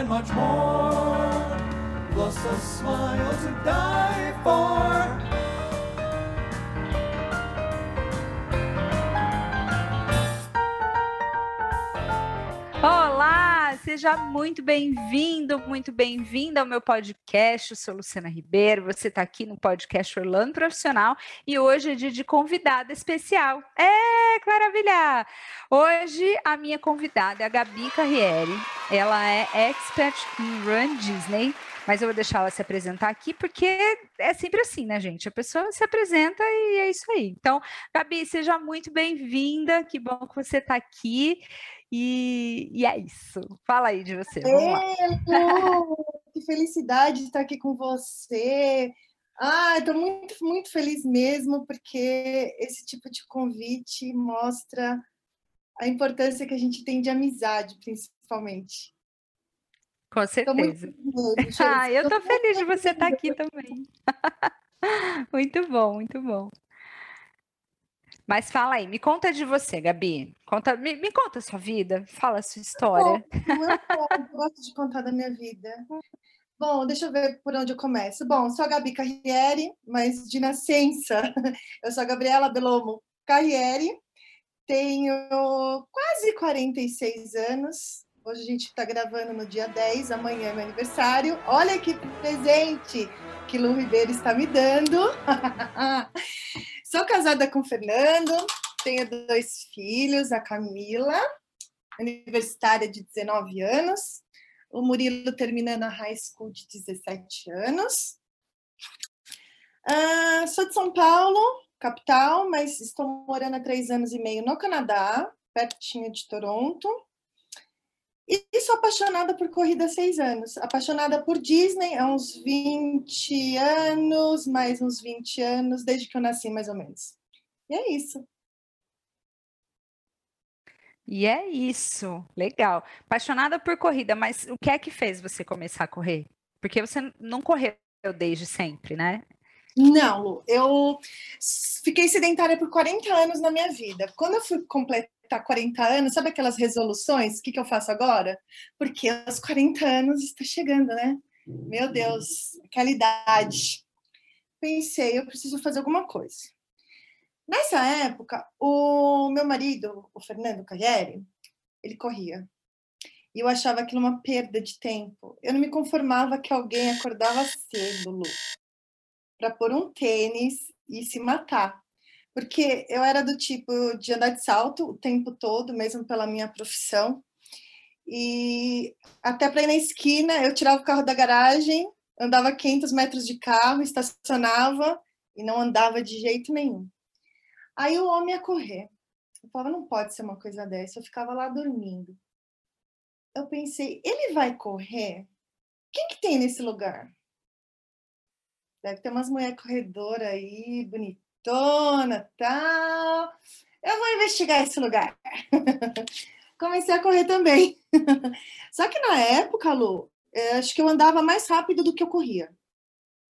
and much more. Plus a smile to die for. Seja muito bem-vindo, muito bem-vinda ao meu podcast. Eu sou Luciana Ribeiro, você está aqui no podcast Orlando Profissional e hoje é dia de convidada especial. É, Claravilha! Hoje a minha convidada é a Gabi Carriere. Ela é expert em Run Disney, mas eu vou deixar ela se apresentar aqui porque é sempre assim, né, gente? A pessoa se apresenta e é isso aí. Então, Gabi, seja muito bem-vinda, que bom que você está aqui. E, e, é isso. Fala aí de você. Hello, que felicidade estar aqui com você. Ah, estou muito, muito feliz mesmo, porque esse tipo de convite mostra a importância que a gente tem de amizade, principalmente. Com certeza. Feliz, ah, eu estou feliz de você estar aqui também. muito bom, muito bom. Mas fala aí, me conta de você, Gabi. Conta, me, me conta a sua vida, fala a sua história. Eu, gosto de contar da minha vida. Bom, deixa eu ver por onde eu começo. Bom, sou a Gabi Carriere, mas de nascença. Eu sou a Gabriela Belomo Carriere, tenho quase 46 anos. Hoje a gente está gravando no dia 10, amanhã é meu aniversário. Olha que presente que Lu Ribeiro está me dando. Sou casada com o Fernando, tenho dois filhos, a Camila, universitária de 19 anos, o Murilo terminando a high school de 17 anos. Uh, sou de São Paulo, capital, mas estou morando há três anos e meio no Canadá, pertinho de Toronto. E sou apaixonada por corrida há seis anos. Apaixonada por Disney há uns 20 anos, mais uns 20 anos, desde que eu nasci, mais ou menos. E é isso. E é isso, legal. Apaixonada por corrida, mas o que é que fez você começar a correr? Porque você não correu desde sempre, né? Não, eu fiquei sedentária por 40 anos na minha vida. Quando eu fui completar 40 anos, sabe aquelas resoluções? O que, que eu faço agora? Porque aos 40 anos está chegando, né? Meu Deus, aquela idade. Pensei, eu preciso fazer alguma coisa. Nessa época, o meu marido, o Fernando Cagliari, ele corria. E eu achava aquilo uma perda de tempo. Eu não me conformava que alguém acordava cedo, Lu, para pôr um tênis e se matar. Porque eu era do tipo de andar de salto o tempo todo, mesmo pela minha profissão. E até para ir na esquina, eu tirava o carro da garagem, andava 500 metros de carro, estacionava e não andava de jeito nenhum. Aí o homem ia correr. Eu falava, não pode ser uma coisa dessa. Eu ficava lá dormindo. Eu pensei, ele vai correr? Quem que tem nesse lugar? Deve ter umas mulheres corredoras aí, bonitas bonitona, tal. Eu vou investigar esse lugar. Comecei a correr também. Só que na época, Lu, acho que eu andava mais rápido do que eu corria.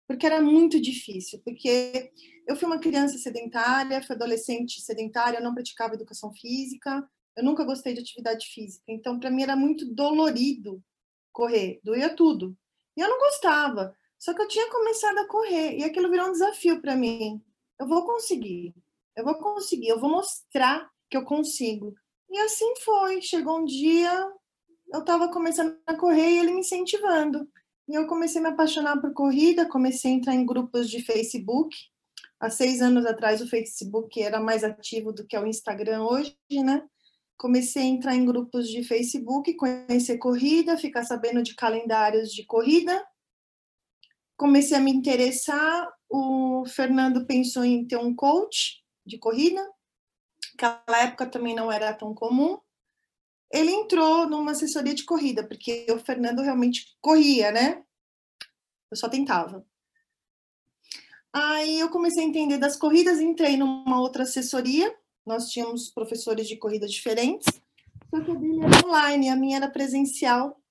Porque era muito difícil. Porque eu fui uma criança sedentária, fui adolescente sedentária, não praticava educação física, eu nunca gostei de atividade física. Então, para mim, era muito dolorido correr, doía tudo. E eu não gostava. Só que eu tinha começado a correr e aquilo virou um desafio para mim eu vou conseguir, eu vou conseguir, eu vou mostrar que eu consigo. E assim foi. Chegou um dia, eu estava começando a correr e ele me incentivando. E eu comecei a me apaixonar por corrida, comecei a entrar em grupos de Facebook. Há seis anos atrás, o Facebook era mais ativo do que o Instagram hoje, né? Comecei a entrar em grupos de Facebook, conhecer corrida, ficar sabendo de calendários de corrida. Comecei a me interessar o Fernando pensou em ter um coach de corrida, naquela época também não era tão comum. Ele entrou numa assessoria de corrida, porque o Fernando realmente corria, né? Eu só tentava. Aí eu comecei a entender das corridas, entrei numa outra assessoria. Nós tínhamos professores de corrida diferentes, só que a dele era online, a minha era presencial.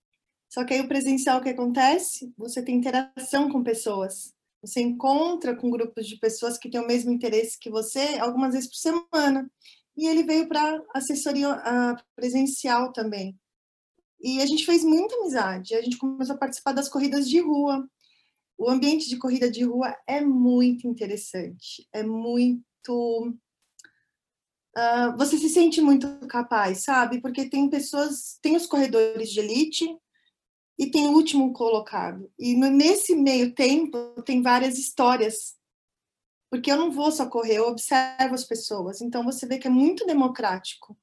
Só que aí o presencial o que acontece? Você tem interação com pessoas. Você encontra com grupos de pessoas que têm o mesmo interesse que você algumas vezes por semana. E ele veio para assessoria presencial também. E a gente fez muita amizade. A gente começou a participar das corridas de rua. O ambiente de corrida de rua é muito interessante. É muito. Uh, você se sente muito capaz, sabe? Porque tem pessoas, tem os corredores de elite e tem o último colocado. E nesse meio tempo tem várias histórias. Porque eu não vou só correr, eu observo as pessoas. Então você vê que é muito democrático.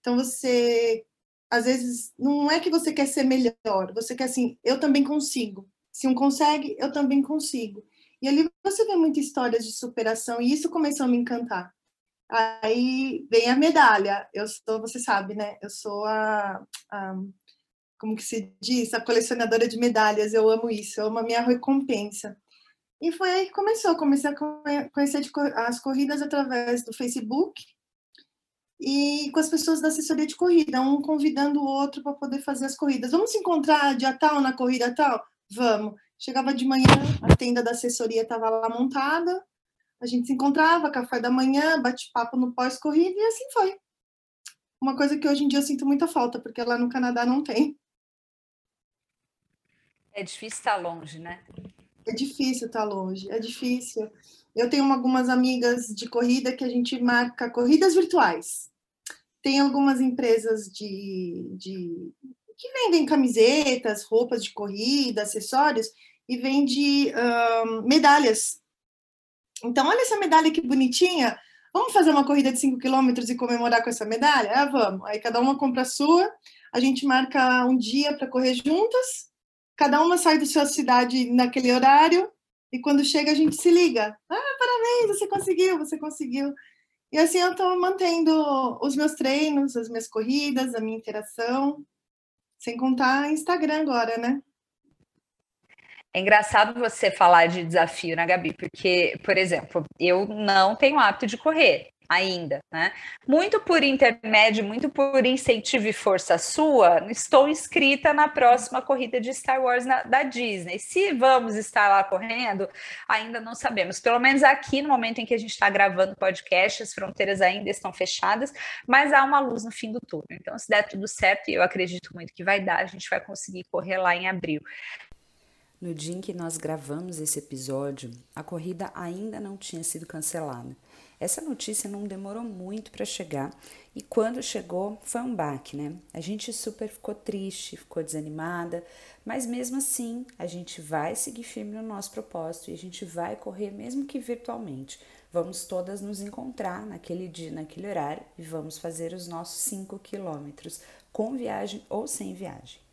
Então você às vezes não é que você quer ser melhor, você quer assim, eu também consigo. Se um consegue, eu também consigo. E ali você vê muitas histórias de superação e isso começou a me encantar. Aí vem a medalha. Eu sou, você sabe, né? Eu sou a, a como que se diz, a colecionadora de medalhas. Eu amo isso, eu amo a minha recompensa. E foi aí que começou. Comecei a conhecer as corridas através do Facebook e com as pessoas da assessoria de corrida, um convidando o outro para poder fazer as corridas. Vamos se encontrar dia tal na corrida tal? Vamos. Chegava de manhã, a tenda da assessoria estava lá montada, a gente se encontrava, café da manhã, bate-papo no pós-corrida e assim foi. Uma coisa que hoje em dia eu sinto muita falta, porque lá no Canadá não tem. É difícil estar longe, né? É difícil estar longe, é difícil. Eu tenho algumas amigas de corrida que a gente marca corridas virtuais. Tem algumas empresas de, de que vendem camisetas, roupas de corrida, acessórios e vende um, medalhas. Então, olha essa medalha que bonitinha. Vamos fazer uma corrida de 5 quilômetros e comemorar com essa medalha? Ah, vamos. Aí cada uma compra a sua, a gente marca um dia para correr juntas, cada uma sai da sua cidade naquele horário, e quando chega, a gente se liga. Ah, parabéns, você conseguiu, você conseguiu. E assim eu estou mantendo os meus treinos, as minhas corridas, a minha interação. Sem contar Instagram agora, né? É engraçado você falar de desafio, né, Gabi? Porque, por exemplo, eu não tenho hábito de correr ainda, né? Muito por intermédio, muito por incentivo e força sua, estou inscrita na próxima corrida de Star Wars na, da Disney. Se vamos estar lá correndo, ainda não sabemos. Pelo menos aqui no momento em que a gente está gravando o podcast, as fronteiras ainda estão fechadas, mas há uma luz no fim do túnel. Então, se der tudo certo, e eu acredito muito que vai dar, a gente vai conseguir correr lá em abril. No dia em que nós gravamos esse episódio, a corrida ainda não tinha sido cancelada. Essa notícia não demorou muito para chegar e quando chegou foi um baque, né? A gente super ficou triste, ficou desanimada, mas mesmo assim a gente vai seguir firme no nosso propósito e a gente vai correr mesmo que virtualmente. Vamos todas nos encontrar naquele dia, naquele horário e vamos fazer os nossos 5 quilômetros com viagem ou sem viagem.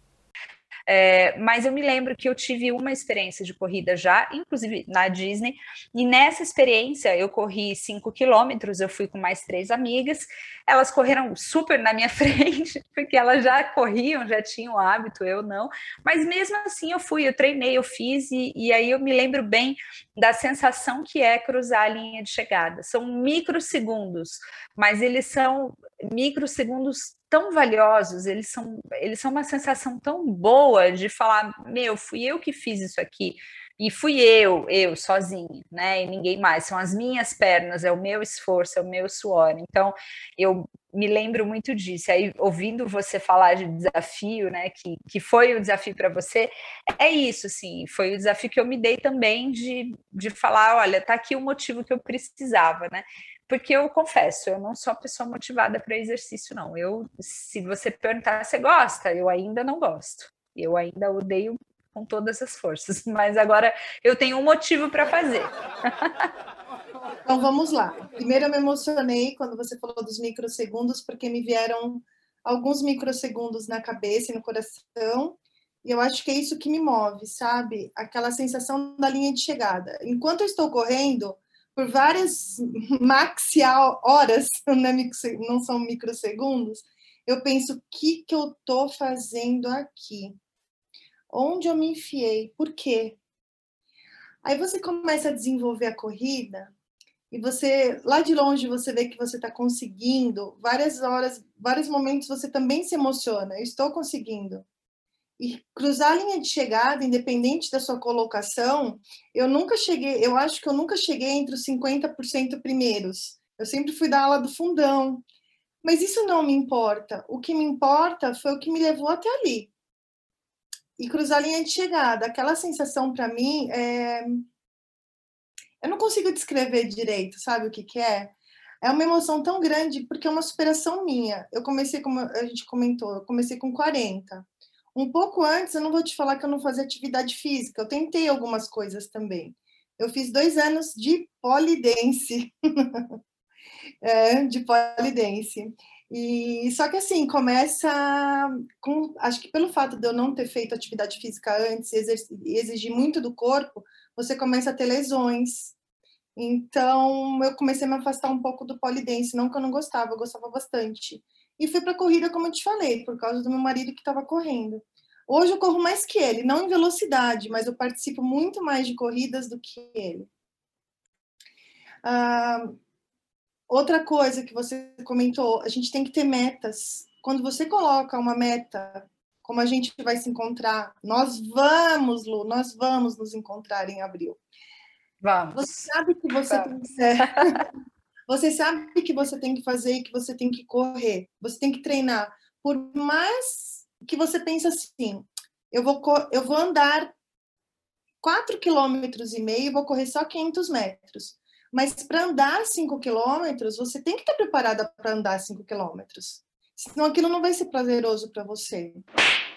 É, mas eu me lembro que eu tive uma experiência de corrida já, inclusive na Disney, e nessa experiência eu corri 5 quilômetros, eu fui com mais três amigas, elas correram super na minha frente, porque elas já corriam, já tinham o hábito, eu não, mas mesmo assim eu fui, eu treinei, eu fiz, e, e aí eu me lembro bem da sensação que é cruzar a linha de chegada. São microsegundos, mas eles são microsegundos tão valiosos, eles são, eles são uma sensação tão boa de falar, meu, fui eu que fiz isso aqui, e fui eu, eu sozinho, né? E ninguém mais. São as minhas pernas, é o meu esforço, é o meu suor. Então, eu me lembro muito disso. Aí, ouvindo você falar de desafio, né? Que, que foi o desafio para você, é isso, sim. Foi o desafio que eu me dei também de, de falar: olha, tá aqui o motivo que eu precisava, né? Porque eu confesso, eu não sou a pessoa motivada para exercício, não. Eu, se você perguntar, você gosta? Eu ainda não gosto. Eu ainda odeio com todas as forças, mas agora eu tenho um motivo para fazer. Então vamos lá. Primeiro eu me emocionei quando você falou dos microsegundos, porque me vieram alguns microsegundos na cabeça e no coração, e eu acho que é isso que me move, sabe? Aquela sensação da linha de chegada. Enquanto eu estou correndo, por várias maxi horas, né, não são microsegundos, eu penso, o que, que eu estou fazendo aqui? Onde eu me enfiei? Por quê? Aí você começa a desenvolver a corrida e você, lá de longe, você vê que você está conseguindo, várias horas, vários momentos você também se emociona, eu estou conseguindo e cruzar a linha de chegada, independente da sua colocação, eu nunca cheguei, eu acho que eu nunca cheguei entre os 50% primeiros. Eu sempre fui da ala do fundão. Mas isso não me importa. O que me importa foi o que me levou até ali. E cruzar a linha de chegada. Aquela sensação para mim é... Eu não consigo descrever direito, sabe o que, que é? É uma emoção tão grande porque é uma superação minha. Eu comecei, como a gente comentou, eu comecei com 40. Um pouco antes, eu não vou te falar que eu não fazia atividade física, eu tentei algumas coisas também. Eu fiz dois anos de polidense. é, de polidense. E só que assim, começa com, acho que pelo fato de eu não ter feito atividade física antes e exigir muito do corpo, você começa a ter lesões. Então, eu comecei a me afastar um pouco do polidense, não que eu não gostava, eu gostava bastante. E fui para a corrida, como eu te falei, por causa do meu marido que estava correndo. Hoje eu corro mais que ele, não em velocidade, mas eu participo muito mais de corridas do que ele. Ah, outra coisa que você comentou, a gente tem que ter metas. Quando você coloca uma meta, como a gente vai se encontrar, nós vamos, Lu, nós vamos nos encontrar em abril. Vamos. Você sabe que você Vamos. tem que Você sabe que você tem que fazer e que você tem que correr. Você tem que treinar. Por mais que você pense assim, eu vou, eu vou andar 4 quilômetros e meio, vou correr só 500 metros. Mas para andar 5 quilômetros, você tem que estar preparada para andar 5 quilômetros. Senão aquilo não vai ser prazeroso para você,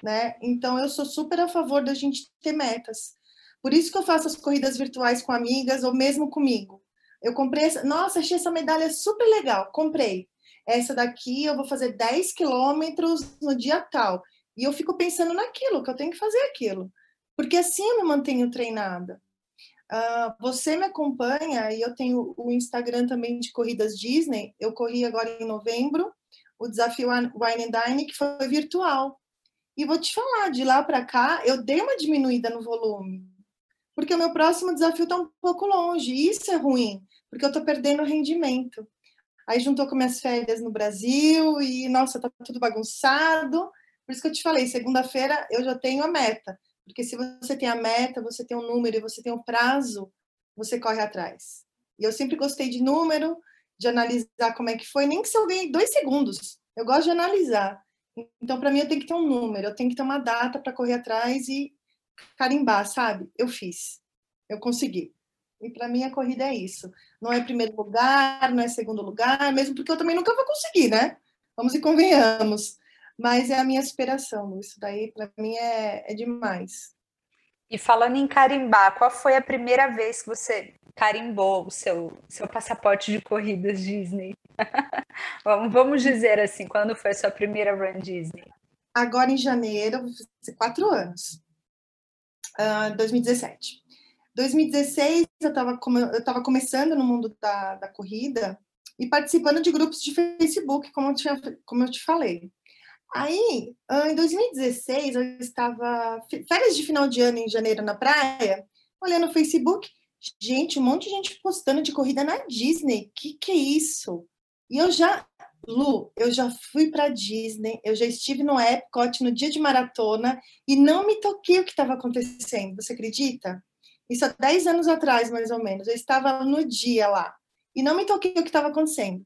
né? Então eu sou super a favor da gente ter metas. Por isso que eu faço as corridas virtuais com amigas ou mesmo comigo. Eu comprei essa, nossa, achei essa medalha super legal, comprei. Essa daqui eu vou fazer 10 quilômetros no dia tal. E eu fico pensando naquilo, que eu tenho que fazer aquilo. Porque assim eu me mantenho treinada. Uh, você me acompanha e eu tenho o Instagram também de corridas Disney. Eu corri agora em novembro o desafio Wine and Dine, que foi virtual. E vou te falar, de lá para cá, eu dei uma diminuída no volume porque o meu próximo desafio está um pouco longe. E isso é ruim, porque eu estou perdendo rendimento. Aí juntou com minhas férias no Brasil e, nossa, tá tudo bagunçado. Por isso que eu te falei, segunda-feira eu já tenho a meta. Porque se você tem a meta, você tem um número e você tem um prazo, você corre atrás. E eu sempre gostei de número, de analisar como é que foi, nem que se eu ganhei dois segundos. Eu gosto de analisar. Então, para mim, eu tenho que ter um número, eu tenho que ter uma data para correr atrás e carimbar, sabe? Eu fiz, eu consegui. E para mim a corrida é isso. Não é primeiro lugar, não é segundo lugar, mesmo porque eu também nunca vou conseguir, né? Vamos e convenhamos. Mas é a minha aspiração. Isso daí para mim é, é demais. E falando em carimbar, qual foi a primeira vez que você carimbou o seu, seu passaporte de corridas Disney? vamos, vamos dizer assim, quando foi a sua primeira run Disney? Agora em janeiro, quatro anos. 2017. Ah, 2016, eu estava começando no mundo da, da corrida e participando de grupos de Facebook, como eu, tinha, como eu te falei. Aí, ah, em 2016, eu estava férias de final de ano em janeiro na praia, olhando no Facebook, gente, um monte de gente postando de corrida na Disney. Que que é isso? E eu já, Lu, eu já fui para Disney, eu já estive no Epcot no dia de maratona e não me toquei o que estava acontecendo. Você acredita? Isso há 10 anos atrás, mais ou menos. Eu estava no dia lá e não me toquei o que estava acontecendo.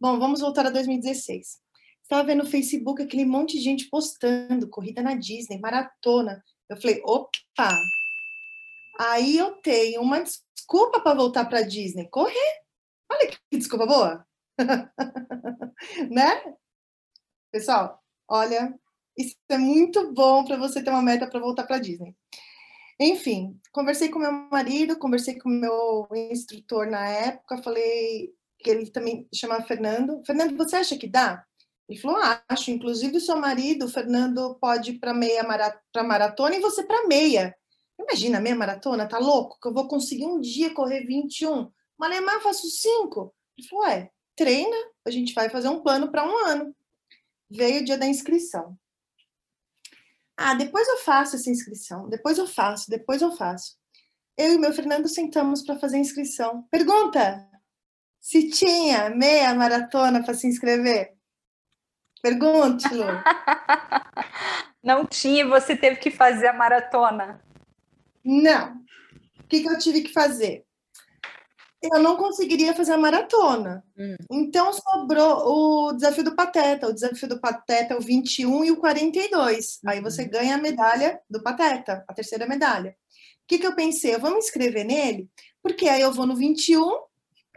Bom, vamos voltar a 2016. Estava vendo no Facebook aquele monte de gente postando corrida na Disney, maratona. Eu falei, opa! Aí eu tenho uma desculpa para voltar para Disney, correr. Olha que desculpa boa. né? Pessoal, olha, isso é muito bom para você ter uma meta para voltar para Disney. Enfim, conversei com meu marido, conversei com meu instrutor na época, falei que ele também chama Fernando. Fernando, você acha que dá? Ele falou, ah, acho. Inclusive, o seu marido, o Fernando, pode ir para meia para maratona e você para meia. Imagina, meia maratona, tá louco? Que eu vou conseguir um dia correr 21. Malemar, faço cinco. Ele falou, é, treina, a gente vai fazer um plano para um ano. Veio o dia da inscrição. Ah, depois eu faço essa inscrição, depois eu faço, depois eu faço. Eu e meu Fernando sentamos para fazer a inscrição. Pergunta: se tinha meia maratona para se inscrever? Pergunte, Lu. Não tinha, você teve que fazer a maratona. Não. O que, que eu tive que fazer? Eu não conseguiria fazer a maratona. Hum. Então sobrou o desafio do Pateta. O desafio do Pateta é o 21 e o 42. Aí você uhum. ganha a medalha do Pateta, a terceira medalha. O que, que eu pensei? Eu vou me inscrever nele, porque aí eu vou no 21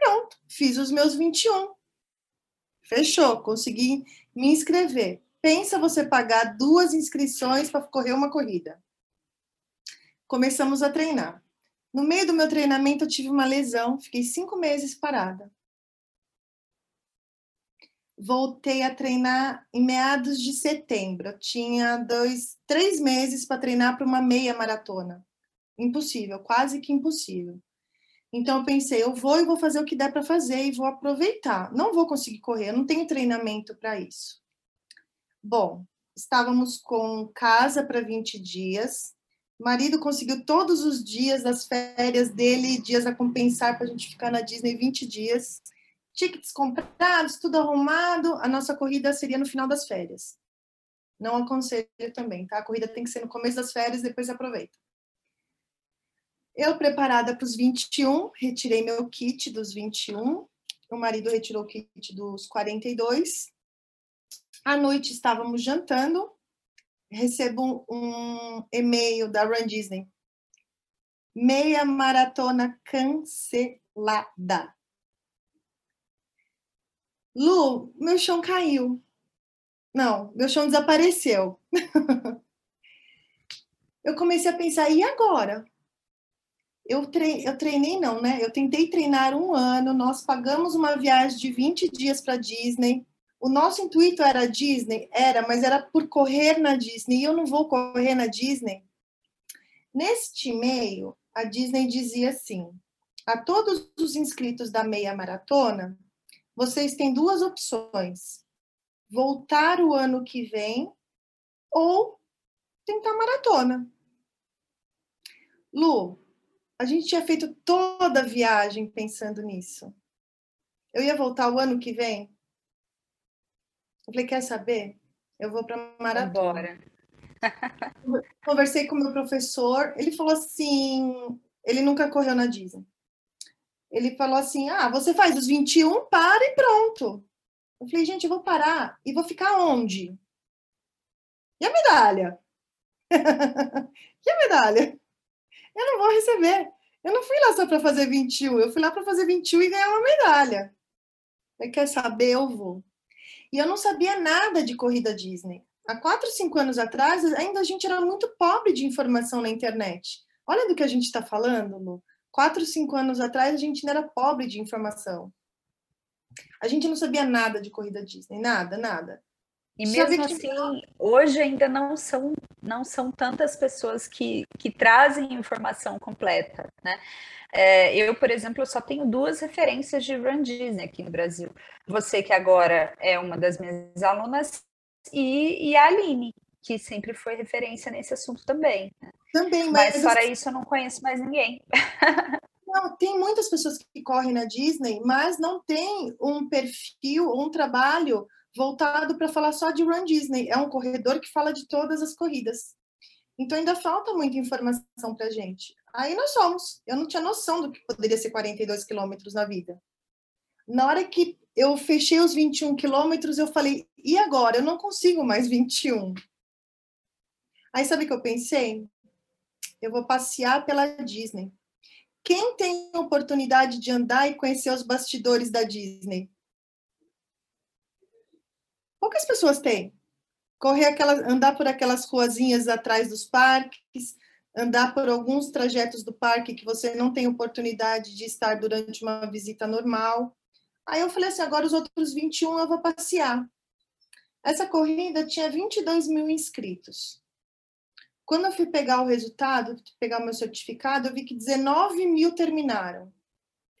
pronto, fiz os meus 21. Fechou, consegui me inscrever. Pensa você pagar duas inscrições para correr uma corrida. Começamos a treinar. No meio do meu treinamento, eu tive uma lesão, fiquei cinco meses parada. Voltei a treinar em meados de setembro. Eu tinha dois, três meses para treinar para uma meia maratona. Impossível, quase que impossível. Então eu pensei, eu vou e vou fazer o que der para fazer e vou aproveitar. Não vou conseguir correr, eu não tenho treinamento para isso. Bom, estávamos com casa para 20 dias. O marido conseguiu todos os dias das férias dele, dias a compensar para a gente ficar na Disney 20 dias. Tickets comprados, tudo arrumado. A nossa corrida seria no final das férias. Não aconselho também, tá? A corrida tem que ser no começo das férias, depois aproveita. Eu preparada para os 21, retirei meu kit dos 21. O marido retirou o kit dos 42. À noite estávamos jantando. Recebo um e-mail da Run Disney. Meia maratona cancelada. Lu, meu chão caiu. Não, meu chão desapareceu. eu comecei a pensar, e agora? eu, treinei, eu treinei não, né? Eu tentei treinar um ano, nós pagamos uma viagem de 20 dias para Disney. O nosso intuito era Disney? Era, mas era por correr na Disney. E eu não vou correr na Disney. Neste e-mail, a Disney dizia assim: a todos os inscritos da meia maratona, vocês têm duas opções: voltar o ano que vem ou tentar maratona. Lu, a gente tinha feito toda a viagem pensando nisso. Eu ia voltar o ano que vem. Eu falei, quer saber? Eu vou para maratona. Conversei com o meu professor, ele falou assim, ele nunca correu na Disney. Ele falou assim: "Ah, você faz os 21, para e pronto". Eu falei: "Gente, eu vou parar e vou ficar onde?" E a medalha? e a medalha? eu não vou receber. Eu não fui lá só para fazer 21, eu fui lá para fazer 21 e ganhar uma medalha. Você quer saber? Eu vou. E eu não sabia nada de corrida Disney. Há quatro, cinco anos atrás, ainda a gente era muito pobre de informação na internet. Olha do que a gente está falando, Lu. Quatro, cinco anos atrás, a gente ainda era pobre de informação. A gente não sabia nada de corrida Disney, nada, nada. E mesmo assim, hoje ainda não são, não são tantas pessoas que, que trazem informação completa, né? É, eu, por exemplo, só tenho duas referências de Run Disney aqui no Brasil. Você, que agora é uma das minhas alunas, e, e a Aline, que sempre foi referência nesse assunto também. Né? Também, mas, mas fora isso eu não conheço mais ninguém. Não, tem muitas pessoas que correm na Disney, mas não tem um perfil, um trabalho voltado para falar só de Run Disney. É um corredor que fala de todas as corridas. Então ainda falta muita informação para gente. Aí nós somos. Eu não tinha noção do que poderia ser 42 quilômetros na vida. Na hora que eu fechei os 21 quilômetros, eu falei: e agora? Eu não consigo mais 21. Aí sabe o que eu pensei? Eu vou passear pela Disney. Quem tem oportunidade de andar e conhecer os bastidores da Disney? Poucas pessoas têm. Correr aquelas, andar por aquelas ruazinhas atrás dos parques, andar por alguns trajetos do parque que você não tem oportunidade de estar durante uma visita normal. Aí eu falei assim, agora os outros 21 eu vou passear. Essa corrida tinha 22 mil inscritos. Quando eu fui pegar o resultado, pegar o meu certificado, eu vi que 19 mil terminaram.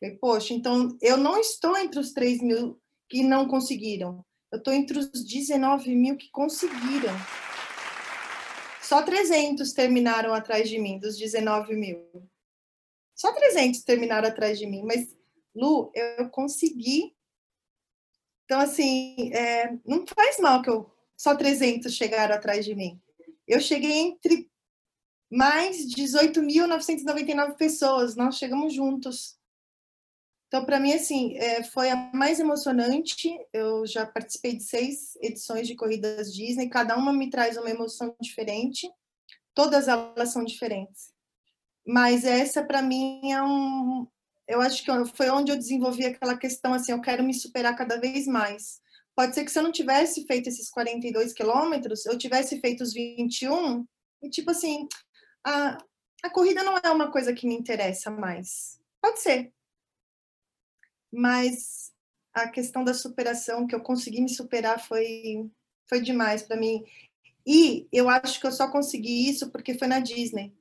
Falei, poxa, então eu não estou entre os 3 mil que não conseguiram. Eu estou entre os 19 mil que conseguiram. Só 300 terminaram atrás de mim, dos 19 mil. Só 300 terminaram atrás de mim. Mas, Lu, eu consegui. Então, assim, é, não faz mal que eu só 300 chegaram atrás de mim. Eu cheguei entre mais 18.999 pessoas. Nós chegamos juntos. Então, para mim, assim, é, foi a mais emocionante. Eu já participei de seis edições de corridas Disney, cada uma me traz uma emoção diferente. Todas elas são diferentes. Mas essa, para mim, é um. Eu acho que foi onde eu desenvolvi aquela questão assim: eu quero me superar cada vez mais. Pode ser que se eu não tivesse feito esses 42 quilômetros, eu tivesse feito os 21, e tipo assim, a, a corrida não é uma coisa que me interessa mais. Pode ser, mas a questão da superação, que eu consegui me superar, foi, foi demais para mim. E eu acho que eu só consegui isso porque foi na Disney.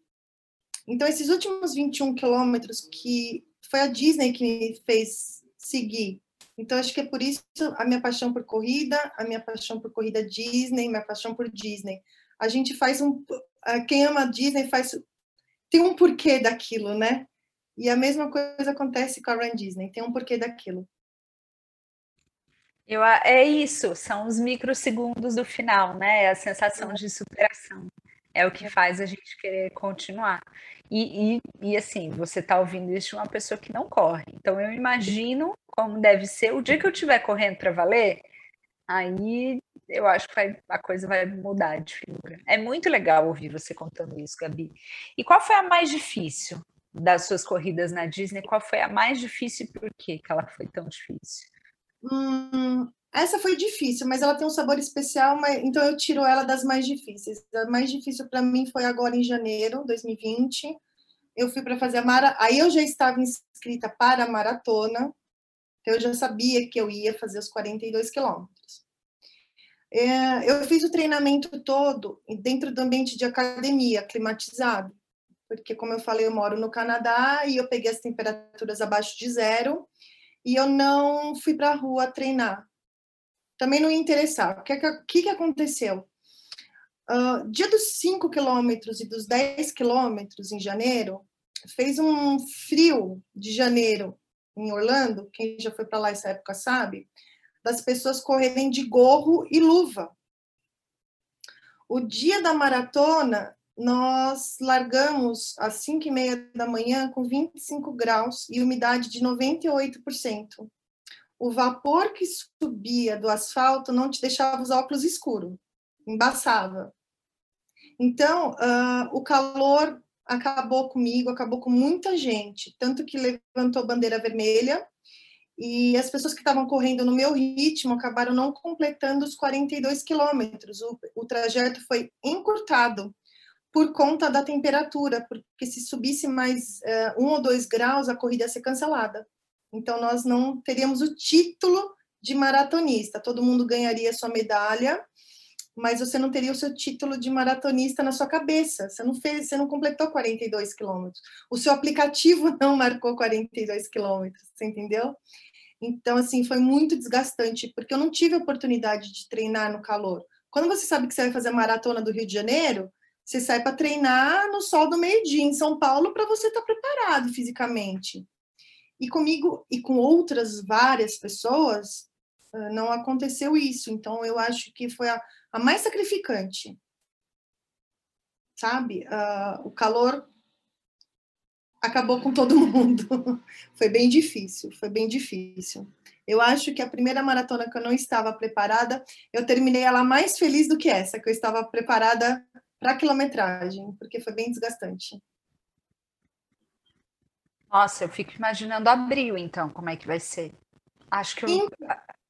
Então, esses últimos 21 quilômetros que foi a Disney que me fez seguir. Então, acho que é por isso a minha paixão por corrida, a minha paixão por corrida Disney, minha paixão por Disney. A gente faz um. Quem ama Disney faz. Tem um porquê daquilo, né? E a mesma coisa acontece com a Run Disney, tem um porquê daquilo. Eu, é isso, são os microsegundos do final, né? A sensação de superação. É o que faz a gente querer continuar. E, e, e assim, você está ouvindo isso de uma pessoa que não corre. Então, eu imagino como deve ser o dia que eu estiver correndo para valer, aí eu acho que vai, a coisa vai mudar de figura. É muito legal ouvir você contando isso, Gabi. E qual foi a mais difícil? Das suas corridas na Disney, qual foi a mais difícil e por que ela foi tão difícil? Hum, essa foi difícil, mas ela tem um sabor especial, mas, então eu tiro ela das mais difíceis. A mais difícil para mim foi agora em janeiro 2020. Eu fui para fazer a mara, aí eu já estava inscrita para a maratona, então eu já sabia que eu ia fazer os 42 quilômetros. É, eu fiz o treinamento todo dentro do ambiente de academia, climatizado porque, como eu falei, eu moro no Canadá e eu peguei as temperaturas abaixo de zero e eu não fui para a rua treinar. Também não ia interessar. O que, que, que aconteceu? Uh, dia dos 5 quilômetros e dos 10 quilômetros em janeiro, fez um frio de janeiro em Orlando, quem já foi para lá essa época sabe, das pessoas correrem de gorro e luva. O dia da maratona, nós largamos às 5 e meia da manhã com 25 graus e umidade de 98%. O vapor que subia do asfalto não te deixava os óculos escuros, embaçava. Então, uh, o calor acabou comigo, acabou com muita gente, tanto que levantou bandeira vermelha e as pessoas que estavam correndo no meu ritmo acabaram não completando os 42 quilômetros. O, o trajeto foi encurtado por conta da temperatura, porque se subisse mais uh, um ou dois graus, a corrida ia ser cancelada. Então, nós não teríamos o título de maratonista. Todo mundo ganharia sua medalha, mas você não teria o seu título de maratonista na sua cabeça. Você não fez, você não completou 42 quilômetros. O seu aplicativo não marcou 42 quilômetros, você entendeu? Então, assim, foi muito desgastante, porque eu não tive oportunidade de treinar no calor. Quando você sabe que você vai fazer a maratona do Rio de Janeiro, você sai para treinar no sol do meio-dia em São Paulo para você estar tá preparado fisicamente. E comigo e com outras várias pessoas, não aconteceu isso. Então, eu acho que foi a, a mais sacrificante. Sabe? Uh, o calor acabou com todo mundo. foi bem difícil, foi bem difícil. Eu acho que a primeira maratona que eu não estava preparada, eu terminei ela mais feliz do que essa, que eu estava preparada para quilometragem, porque foi bem desgastante. Nossa, eu fico imaginando abril, então, como é que vai ser. Acho que eu,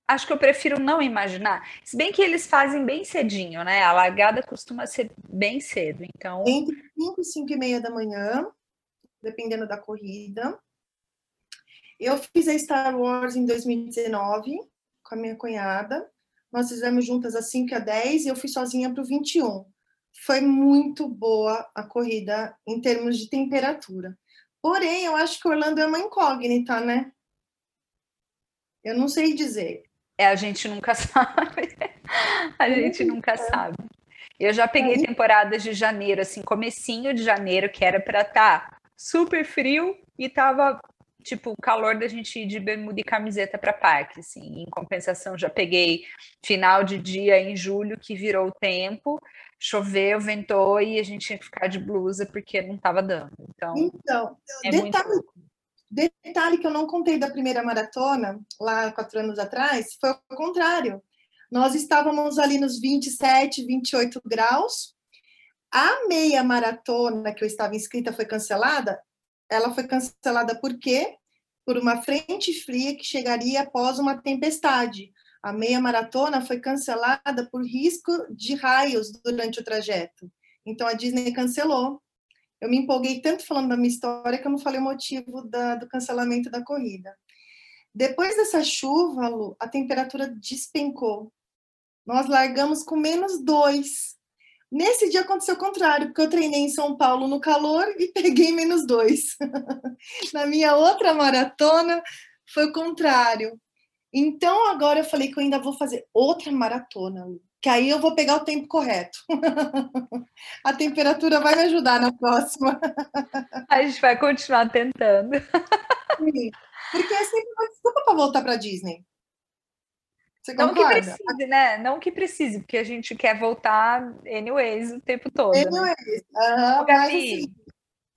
acho que eu prefiro não imaginar. Se bem que eles fazem bem cedinho, né? A largada costuma ser bem cedo, então... Entre 5 e 5 e meia da manhã, dependendo da corrida. Eu fiz a Star Wars em 2019 com a minha cunhada. Nós fizemos juntas a 5 e a 10 e eu fui sozinha para o 21 foi muito boa a corrida em termos de temperatura. Porém, eu acho que Orlando é uma incógnita, né? Eu não sei dizer. É, a gente nunca sabe. a gente nunca sabe. Eu já peguei temporadas de janeiro, assim, comecinho de janeiro, que era para estar tá super frio e tava tipo, o calor da gente ir de bermuda e camiseta para parque, assim. Em compensação, já peguei final de dia em julho que virou o tempo, choveu, ventou e a gente tinha que ficar de blusa porque não estava dando. Então, então é detalhe, Detalhe que eu não contei da primeira maratona, lá quatro anos atrás, foi o contrário. Nós estávamos ali nos 27, 28 graus. A meia maratona que eu estava inscrita foi cancelada. Ela foi cancelada por quê? Por uma frente fria que chegaria após uma tempestade. A meia maratona foi cancelada por risco de raios durante o trajeto. Então a Disney cancelou. Eu me empolguei tanto falando da minha história que eu não falei o motivo da, do cancelamento da corrida. Depois dessa chuva, Lu, a temperatura despencou. Nós largamos com menos dois. Nesse dia aconteceu o contrário, porque eu treinei em São Paulo no calor e peguei menos dois. Na minha outra maratona foi o contrário. Então agora eu falei que eu ainda vou fazer outra maratona, que aí eu vou pegar o tempo correto. A temperatura vai me ajudar na próxima. A gente vai continuar tentando. Sim, porque é sempre uma desculpa para voltar para Disney. Você não que precise, né? Não que precise, porque a gente quer voltar anyways o tempo todo. Né? Anyways. Né? Uhum, Gabi.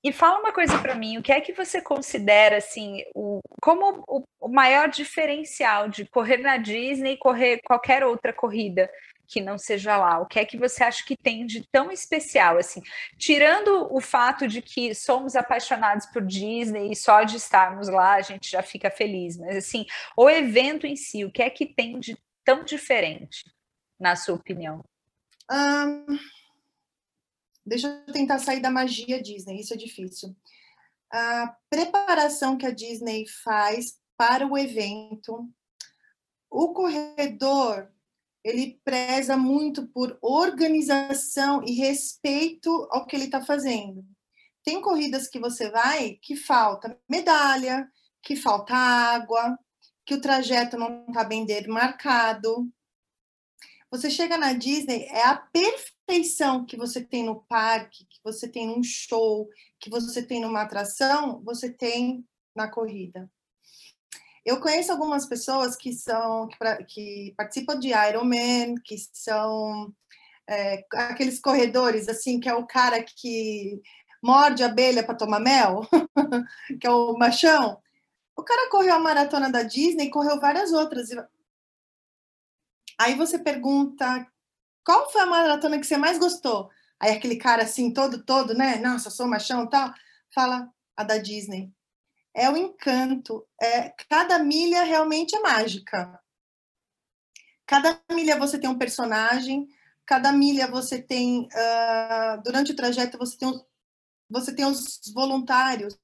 E fala uma coisa para mim, o que é que você considera assim, o, como o, o maior diferencial de correr na Disney e correr qualquer outra corrida? que não seja lá? O que é que você acha que tem de tão especial assim? Tirando o fato de que somos apaixonados por Disney e só de estarmos lá a gente já fica feliz, mas assim, o evento em si, o que é que tem de tão diferente, na sua opinião? Um, deixa eu tentar sair da magia Disney, isso é difícil. A preparação que a Disney faz para o evento, o corredor ele preza muito por organização e respeito ao que ele está fazendo. Tem corridas que você vai que falta medalha, que falta água, que o trajeto não está bem demarcado. Você chega na Disney, é a perfeição que você tem no parque, que você tem num show, que você tem numa atração, você tem na corrida. Eu conheço algumas pessoas que são que, que participam de Ironman, que são é, aqueles corredores assim, que é o cara que morde a abelha para tomar mel, que é o machão. O cara correu a maratona da Disney, correu várias outras. Aí você pergunta qual foi a maratona que você mais gostou? Aí aquele cara assim, todo, todo, né? Nossa, sou machão e tal. Fala a da Disney é o encanto. É, cada milha realmente é mágica. Cada milha você tem um personagem, cada milha você tem. Uh, durante o trajeto você tem, você tem os voluntários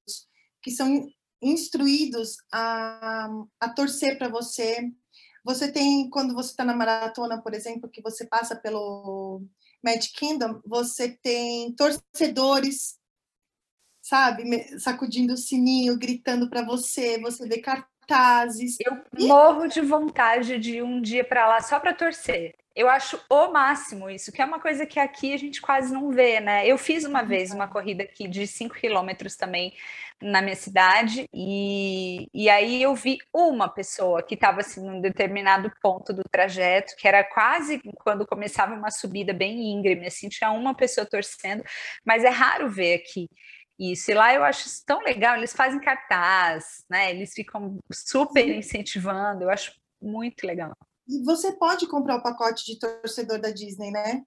que são instruídos a, a torcer para você. Você tem, quando você está na maratona, por exemplo, que você passa pelo Magic Kingdom, você tem torcedores sabe, sacudindo o sininho, gritando para você, você vê cartazes. Eu morro de vontade de ir um dia para lá só para torcer. Eu acho o máximo isso, que é uma coisa que aqui a gente quase não vê, né? Eu fiz uma vez uma corrida aqui de 5 quilômetros também na minha cidade, e, e aí eu vi uma pessoa que estava assim num determinado ponto do trajeto, que era quase quando começava uma subida bem íngreme, assim, tinha uma pessoa torcendo, mas é raro ver aqui isso. E lá eu acho isso tão legal, eles fazem cartaz, né? Eles ficam super incentivando, eu acho muito legal. E você pode comprar o pacote de torcedor da Disney, né?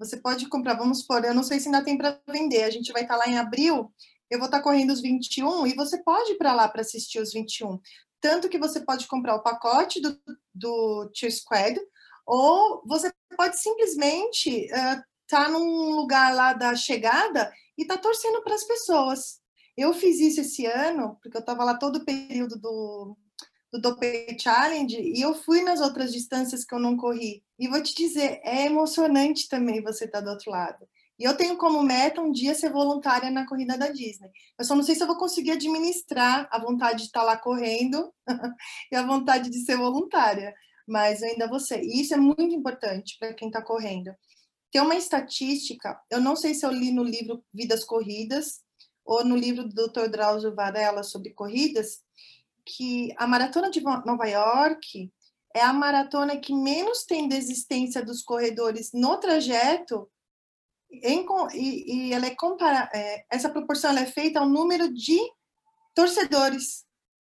Você pode comprar, vamos supor, eu não sei se ainda tem para vender, a gente vai estar tá lá em abril, eu vou estar tá correndo os 21 e você pode ir para lá para assistir os 21. Tanto que você pode comprar o pacote do, do Cheer Squad, ou você pode simplesmente estar uh, tá num lugar lá da chegada e tá torcendo para as pessoas. Eu fiz isso esse ano, porque eu estava lá todo o período do, do Dopey Challenge, e eu fui nas outras distâncias que eu não corri. E vou te dizer, é emocionante também você estar tá do outro lado. E eu tenho como meta um dia ser voluntária na corrida da Disney. Eu só não sei se eu vou conseguir administrar a vontade de estar tá lá correndo e a vontade de ser voluntária, mas ainda ser. E isso é muito importante para quem está correndo. Tem uma estatística, eu não sei se eu li no livro Vidas Corridas ou no livro do Dr. Drauzio Varela sobre corridas, que a maratona de Nova York é a maratona que menos tem desistência dos corredores no trajeto em, e, e, ela é, compara, é essa proporção ela é feita ao número de torcedores.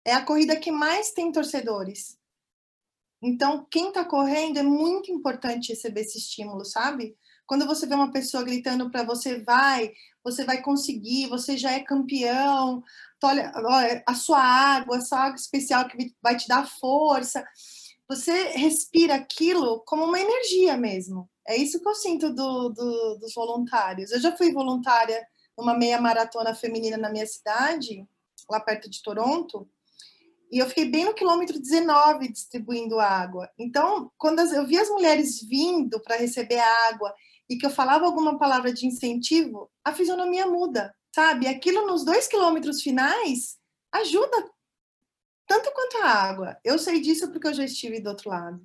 É a corrida que mais tem torcedores. Então, quem está correndo é muito importante receber esse estímulo, sabe? Quando você vê uma pessoa gritando para você, vai, você vai conseguir, você já é campeão, olha, olha, a sua água, essa água especial que vai te dar força. Você respira aquilo como uma energia mesmo. É isso que eu sinto do, do, dos voluntários. Eu já fui voluntária numa meia maratona feminina na minha cidade, lá perto de Toronto, e eu fiquei bem no quilômetro 19 distribuindo água. Então, quando eu vi as mulheres vindo para receber água e que eu falava alguma palavra de incentivo, a fisionomia muda, sabe? Aquilo nos dois quilômetros finais ajuda tanto quanto a água. Eu sei disso porque eu já estive do outro lado.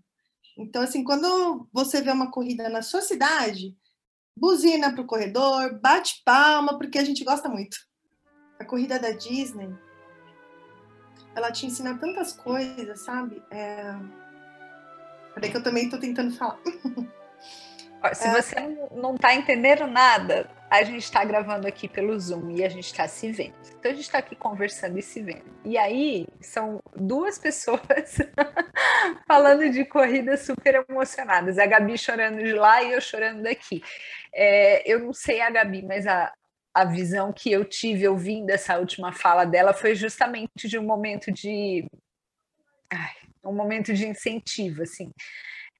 Então, assim, quando você vê uma corrida na sua cidade, buzina para o corredor, bate palma, porque a gente gosta muito. A corrida da Disney, ela te ensina tantas coisas, sabe? É... Peraí que eu também estou tentando falar. Se é. você não está entendendo nada, a gente está gravando aqui pelo Zoom e a gente está se vendo. Então a gente está aqui conversando e se vendo. E aí são duas pessoas falando de corridas super emocionadas. A Gabi chorando de lá e eu chorando daqui. É, eu não sei a Gabi, mas a, a visão que eu tive ouvindo essa última fala dela foi justamente de um momento de. Ai, um momento de incentivo, assim.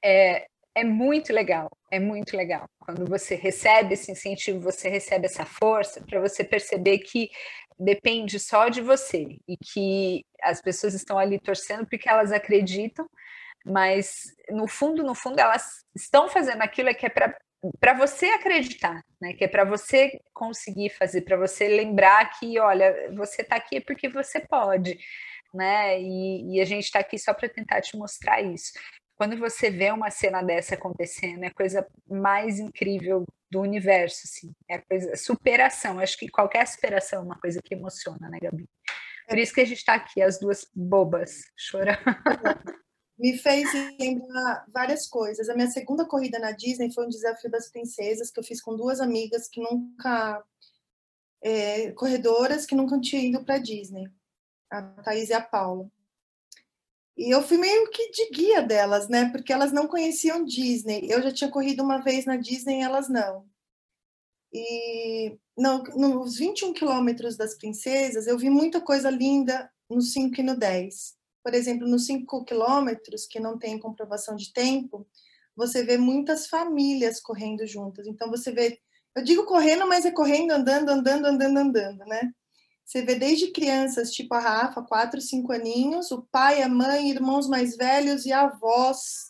É, é muito legal, é muito legal. Quando você recebe esse incentivo, você recebe essa força para você perceber que depende só de você e que as pessoas estão ali torcendo porque elas acreditam, mas no fundo, no fundo, elas estão fazendo aquilo que é para para você acreditar, né? Que é para você conseguir fazer, para você lembrar que, olha, você está aqui porque você pode, né? E, e a gente está aqui só para tentar te mostrar isso quando você vê uma cena dessa acontecendo, é a coisa mais incrível do universo, assim. É a coisa, superação. Acho que qualquer superação é uma coisa que emociona, né, Gabi? Por isso que a gente está aqui, as duas bobas, chorando. Me fez lembrar várias coisas. A minha segunda corrida na Disney foi um desafio das princesas que eu fiz com duas amigas que nunca. É, corredoras que nunca tinham ido para Disney, a Thaís e a Paula. E eu fui meio que de guia delas, né? Porque elas não conheciam Disney. Eu já tinha corrido uma vez na Disney, elas não. E no, nos 21 quilômetros das princesas, eu vi muita coisa linda no 5 e no 10. Por exemplo, nos 5 quilômetros, que não tem comprovação de tempo, você vê muitas famílias correndo juntas. Então, você vê. Eu digo correndo, mas é correndo, andando, andando, andando, andando, né? Você vê desde crianças, tipo a Rafa, 4, 5 aninhos, o pai, a mãe, irmãos mais velhos e avós.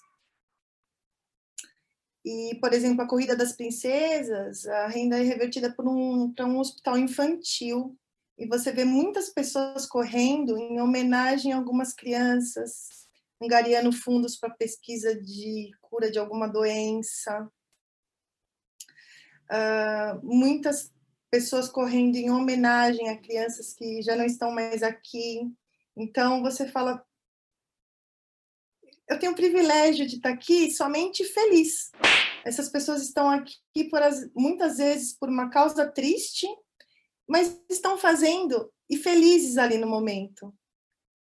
E, por exemplo, a Corrida das Princesas, a renda é revertida para um, um hospital infantil. E você vê muitas pessoas correndo em homenagem a algumas crianças, angariando fundos para pesquisa de cura de alguma doença. Uh, muitas pessoas correndo em homenagem a crianças que já não estão mais aqui. Então você fala, eu tenho o privilégio de estar aqui somente feliz. Essas pessoas estão aqui por as, muitas vezes por uma causa triste, mas estão fazendo e felizes ali no momento.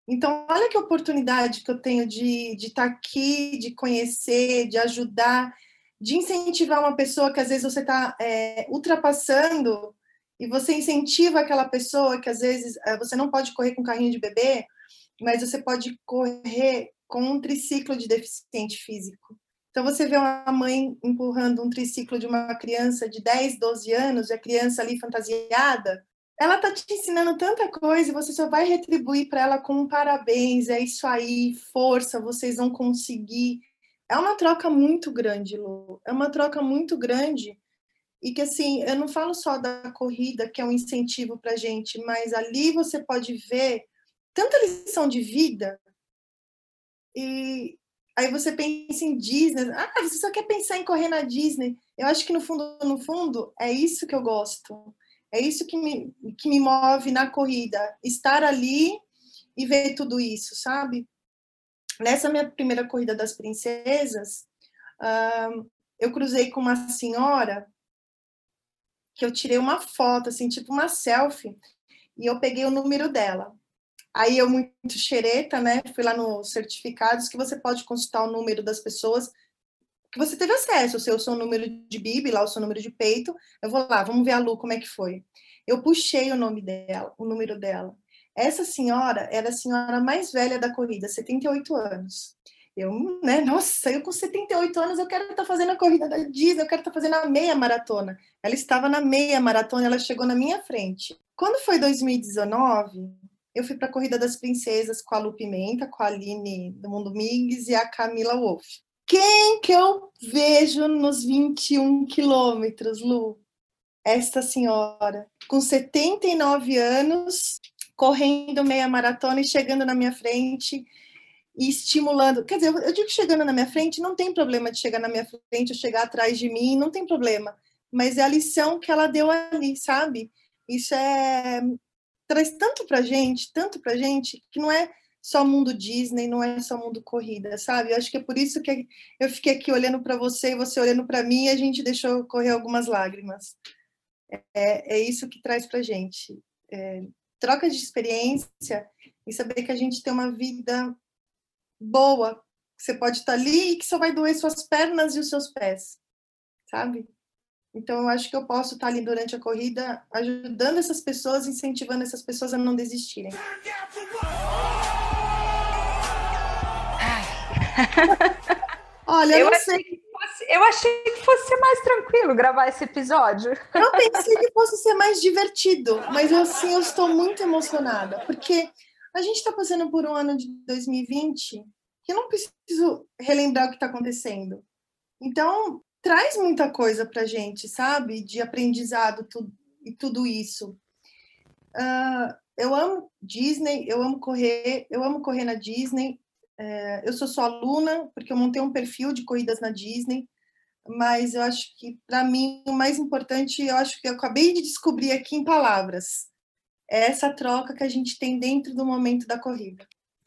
Então, olha que oportunidade que eu tenho de, de estar aqui, de conhecer, de ajudar, de incentivar uma pessoa que às vezes você está é, ultrapassando e você incentiva aquela pessoa que às vezes eh, você não pode correr com carrinho de bebê, mas você pode correr com um triciclo de deficiente físico. Então você vê uma mãe empurrando um triciclo de uma criança de 10, 12 anos, e a criança ali fantasiada, ela tá te ensinando tanta coisa e você só vai retribuir para ela com um parabéns, é isso aí, força, vocês vão conseguir. É uma troca muito grande, Lu. É uma troca muito grande e que assim, eu não falo só da corrida, que é um incentivo para gente, mas ali você pode ver tanta lição de vida. E aí você pensa em Disney, ah, você só quer pensar em correr na Disney. Eu acho que no fundo, no fundo, é isso que eu gosto. É isso que me, que me move na corrida, estar ali e ver tudo isso, sabe? Nessa minha primeira corrida das princesas, uh, eu cruzei com uma senhora que eu tirei uma foto, assim, tipo uma selfie, e eu peguei o número dela. Aí eu, muito xereta, né? Fui lá nos certificados que você pode consultar o número das pessoas que você teve acesso, o seu, o seu número de BIB, lá o seu número de peito. Eu vou lá, vamos ver a Lu como é que foi. Eu puxei o nome dela, o número dela. Essa senhora era a senhora mais velha da corrida, 78 anos. Eu, né, nossa, eu com 78 anos eu quero estar tá fazendo a corrida da Disney, eu quero estar tá fazendo a meia maratona. Ela estava na meia maratona, ela chegou na minha frente. Quando foi 2019, eu fui para a Corrida das Princesas com a Lu Pimenta, com a Aline do Mundo Migs e a Camila Wolf. Quem que eu vejo nos 21 quilômetros, Lu? Esta senhora, com 79 anos, correndo meia maratona e chegando na minha frente e estimulando. Quer dizer, eu digo chegando na minha frente, não tem problema de chegar na minha frente ou chegar atrás de mim, não tem problema. Mas é a lição que ela deu ali, sabe? Isso é traz tanto pra gente, tanto pra gente, que não é só mundo Disney, não é só mundo corrida, sabe? Eu acho que é por isso que eu fiquei aqui olhando para você e você olhando para mim e a gente deixou correr algumas lágrimas. É, é isso que traz pra gente. É, troca de experiência e saber que a gente tem uma vida boa, que você pode estar ali e que só vai doer suas pernas e os seus pés, sabe? Então, eu acho que eu posso estar ali durante a corrida, ajudando essas pessoas, incentivando essas pessoas a não desistirem. Olha, eu, eu não sei. Fosse, eu achei que fosse ser mais tranquilo gravar esse episódio. Eu pensei que fosse ser mais divertido, mas assim, eu estou muito emocionada, porque a gente está passando por um ano de 2020 que eu não preciso relembrar o que está acontecendo. Então, traz muita coisa para gente, sabe? De aprendizado tu, e tudo isso. Uh, eu amo Disney, eu amo correr, eu amo correr na Disney. Uh, eu sou sua aluna, porque eu montei um perfil de corridas na Disney, mas eu acho que, para mim, o mais importante, eu acho que eu acabei de descobrir aqui em palavras é essa troca que a gente tem dentro do momento da corrida.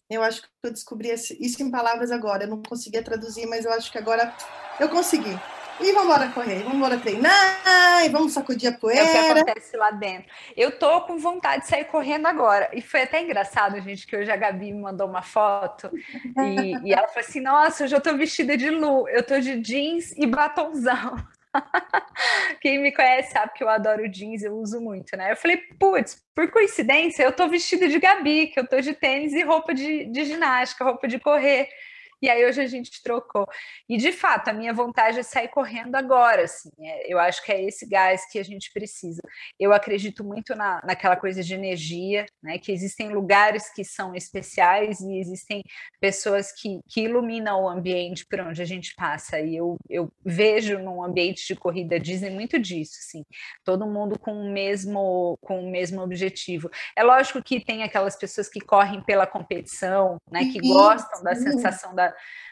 Eu acho que eu descobri isso em palavras agora. Eu não conseguia traduzir, mas eu acho que agora eu consegui. E vamos embora correr, vamos embora treinar, e vamos sacudir a poeira. É o que acontece lá dentro. Eu tô com vontade de sair correndo agora. E foi até engraçado, gente, que hoje a Gabi me mandou uma foto e, e ela falou assim: Nossa, hoje eu tô vestida de Lu, eu tô de jeans e batonzão. Quem me conhece sabe que eu adoro jeans, eu uso muito, né? Eu falei, putz, por coincidência, eu tô vestida de Gabi, que eu tô de tênis e roupa de, de ginástica, roupa de correr. E aí hoje a gente trocou. E de fato, a minha vontade é sair correndo agora, assim. É, eu acho que é esse gás que a gente precisa. Eu acredito muito na, naquela coisa de energia, né? Que existem lugares que são especiais e existem pessoas que, que iluminam o ambiente por onde a gente passa. E eu, eu vejo num ambiente de corrida Disney muito disso, assim. Todo mundo com o mesmo com o mesmo objetivo. É lógico que tem aquelas pessoas que correm pela competição, né? Que gostam da sensação da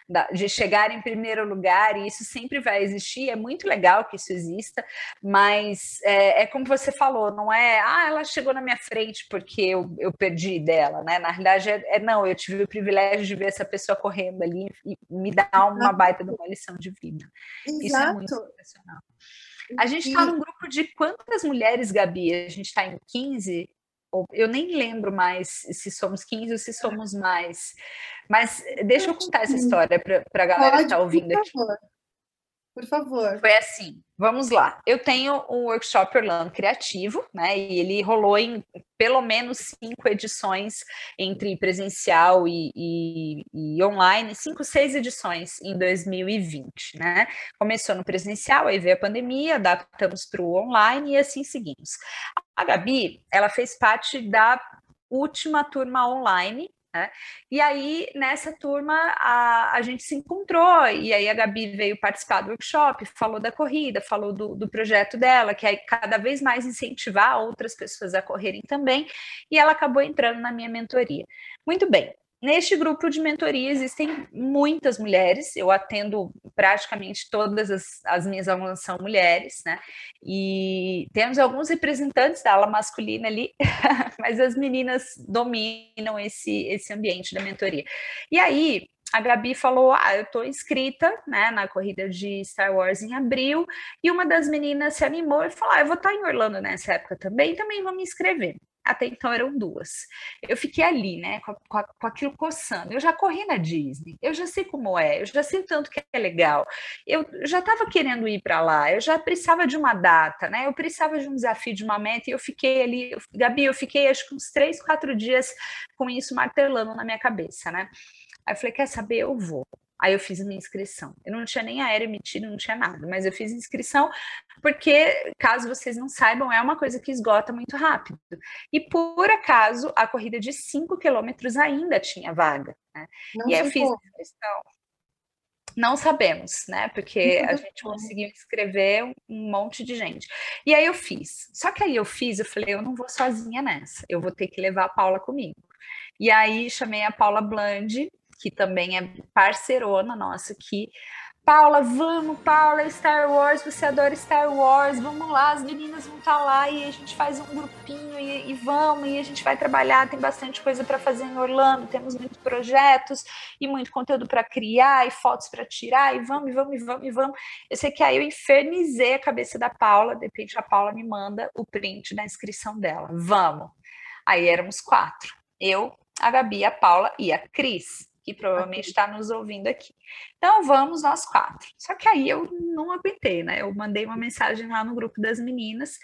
da, de chegar em primeiro lugar, e isso sempre vai existir, é muito legal que isso exista, mas é, é como você falou, não é, ah, ela chegou na minha frente porque eu, eu perdi dela, né? Na realidade, é, é não, eu tive o privilégio de ver essa pessoa correndo ali e me dar uma baita de uma lição de vida. Exato. Isso é muito sensacional. A gente está num grupo de quantas mulheres, Gabi? A gente está em 15? Eu nem lembro mais se somos 15 ou se somos mais. Mas deixa eu contar essa história para a galera Pode, que está ouvindo por aqui. Por favor. Foi assim, vamos lá. Eu tenho um workshop Orlando Criativo, né? E ele rolou em pelo menos cinco edições entre presencial e, e, e online, cinco, seis edições em 2020, né? Começou no presencial, aí veio a pandemia, adaptamos para o online e assim seguimos. A Gabi, ela fez parte da última turma online né? E aí, nessa turma, a, a gente se encontrou, e aí a Gabi veio participar do workshop, falou da corrida, falou do, do projeto dela, que é cada vez mais incentivar outras pessoas a correrem também, e ela acabou entrando na minha mentoria. Muito bem, Neste grupo de mentoria existem muitas mulheres, eu atendo praticamente todas as, as minhas alunas são mulheres, né? E temos alguns representantes da ala masculina ali, mas as meninas dominam esse, esse ambiente da mentoria. E aí, a Gabi falou: Ah, eu estou inscrita né, na corrida de Star Wars em abril, e uma das meninas se animou e falou: ah, eu vou estar em Orlando nessa época também, também vou me inscrever. Até então eram duas. Eu fiquei ali, né, com, com, com aquilo coçando. Eu já corri na Disney, eu já sei como é, eu já sei tanto que é legal. Eu já estava querendo ir para lá, eu já precisava de uma data, né? Eu precisava de um desafio, de uma meta, e eu fiquei ali, eu, Gabi, eu fiquei acho que uns três, quatro dias com isso martelando na minha cabeça, né? Aí eu falei, quer saber? Eu vou. Aí eu fiz minha inscrição. Eu não tinha nem aéreo emitido, não tinha nada, mas eu fiz inscrição porque, caso vocês não saibam, é uma coisa que esgota muito rápido. E por acaso, a corrida de 5 quilômetros ainda tinha vaga. Né? e aí eu fiz a inscrição. Não sabemos, né? Porque a gente conseguiu inscrever um monte de gente. E aí eu fiz. Só que aí eu fiz, eu falei, eu não vou sozinha nessa, eu vou ter que levar a Paula comigo. E aí chamei a Paula Blandi, que também é parceirona nossa aqui. Paula, vamos, Paula, Star Wars, você adora Star Wars, vamos lá, as meninas vão estar tá lá e a gente faz um grupinho e, e vamos, e a gente vai trabalhar, tem bastante coisa para fazer em Orlando, temos muitos projetos e muito conteúdo para criar e fotos para tirar, e vamos, e vamos, e vamos, e vamos. Eu sei que aí eu infernizei a cabeça da Paula, de repente a Paula me manda o print da inscrição dela, vamos. Aí éramos quatro, eu, a Gabi, a Paula e a Cris que provavelmente está nos ouvindo aqui. Então vamos nós quatro. Só que aí eu não aguentei, né? Eu mandei uma mensagem lá no grupo das meninas.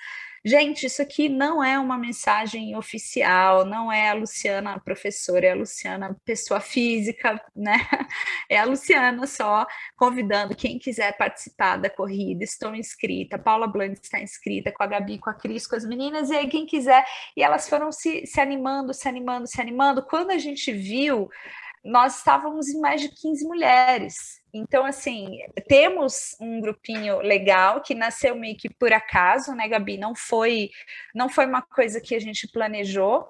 Gente, isso aqui não é uma mensagem oficial, não é a Luciana professora, é a Luciana pessoa física, né? É a Luciana só convidando quem quiser participar da corrida. Estou inscrita, Paula Blanc está inscrita, com a Gabi, com a Cris, com as meninas, e aí quem quiser. E elas foram se, se animando, se animando, se animando. Quando a gente viu nós estávamos em mais de 15 mulheres. Então, assim, temos um grupinho legal que nasceu meio que por acaso, né, Gabi? Não foi, não foi uma coisa que a gente planejou,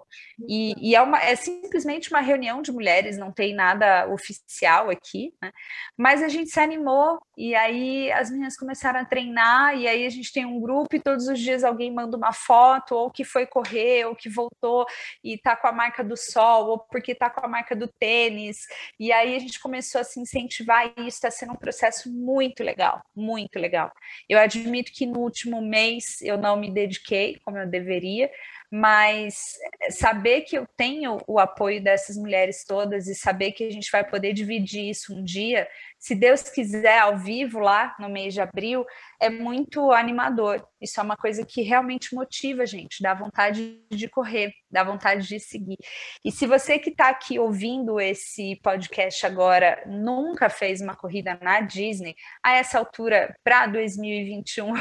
e, e é, uma, é simplesmente uma reunião de mulheres, não tem nada oficial aqui, né? Mas a gente se animou, e aí as meninas começaram a treinar, e aí a gente tem um grupo, e todos os dias alguém manda uma foto, ou que foi correr, ou que voltou e tá com a marca do sol, ou porque tá com a marca do tênis, e aí a gente começou a se incentivar está sendo um processo muito legal, muito legal. Eu admito que no último mês eu não me dediquei como eu deveria, mas saber que eu tenho o apoio dessas mulheres todas e saber que a gente vai poder dividir isso um dia, se Deus quiser, ao vivo lá no mês de abril, é muito animador. Isso é uma coisa que realmente motiva a gente, dá vontade de correr, dá vontade de seguir. E se você que está aqui ouvindo esse podcast agora nunca fez uma corrida na Disney, a essa altura, para 2021,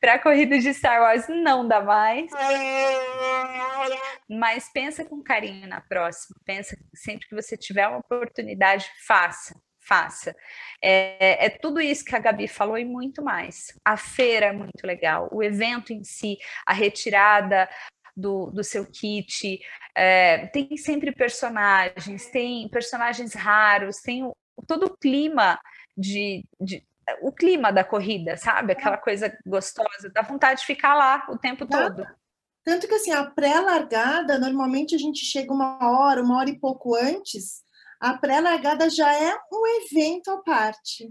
para a corrida de Star Wars não dá mais. Mas pensa com carinho na próxima. Pensa sempre que você tiver uma oportunidade, faça. Faça. É, é tudo isso que a Gabi falou e muito mais. A feira é muito legal, o evento em si, a retirada, do, do, seu kit. É, tem sempre personagens, tem personagens raros, tem o, todo o clima de, de, o clima da corrida, sabe? Aquela coisa gostosa, dá vontade de ficar lá o tempo todo. Tanto que assim, a pré-largada, normalmente a gente chega uma hora, uma hora e pouco antes, a pré-largada já é um evento à parte.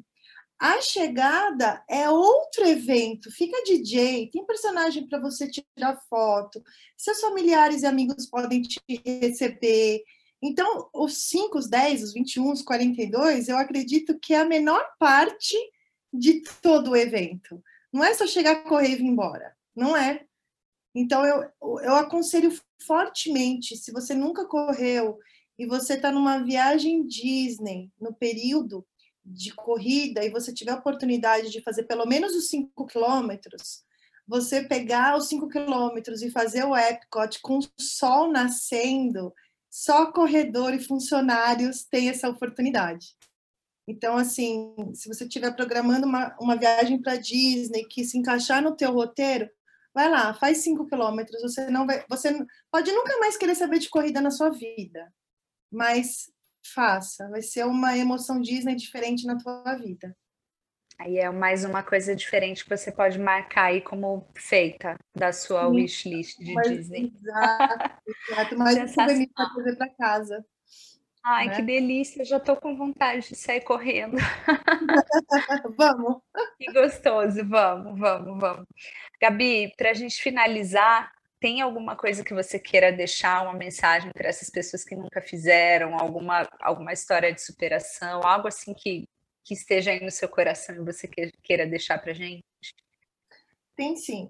A chegada é outro evento, fica DJ, tem personagem para você tirar foto, seus familiares e amigos podem te receber. Então, os 5, os 10, os 21, os 42, eu acredito que é a menor parte de todo o evento. Não é só chegar, correr e vir embora. Não é. Então, eu, eu aconselho fortemente, se você nunca correu e você está numa viagem Disney, no período de corrida, e você tiver a oportunidade de fazer pelo menos os 5 quilômetros, você pegar os 5 quilômetros e fazer o Epcot com o sol nascendo, só corredor e funcionários têm essa oportunidade. Então, assim, se você estiver programando uma, uma viagem para Disney que se encaixar no teu roteiro, vai lá, faz cinco quilômetros. Você não vai, você pode nunca mais querer saber de corrida na sua vida, mas faça. Vai ser uma emoção Disney diferente na tua vida. Aí é mais uma coisa diferente que você pode marcar aí como feita da sua Sim, wishlist de mas, Disney. Exato, exato. Mais um souvenir para trazer para casa. Ai, né? que delícia, já estou com vontade de sair correndo. Vamos. Que gostoso, vamos, vamos, vamos. Gabi, para a gente finalizar, tem alguma coisa que você queira deixar, uma mensagem para essas pessoas que nunca fizeram, alguma, alguma história de superação, algo assim que, que esteja aí no seu coração e você queira deixar para gente? Tem sim.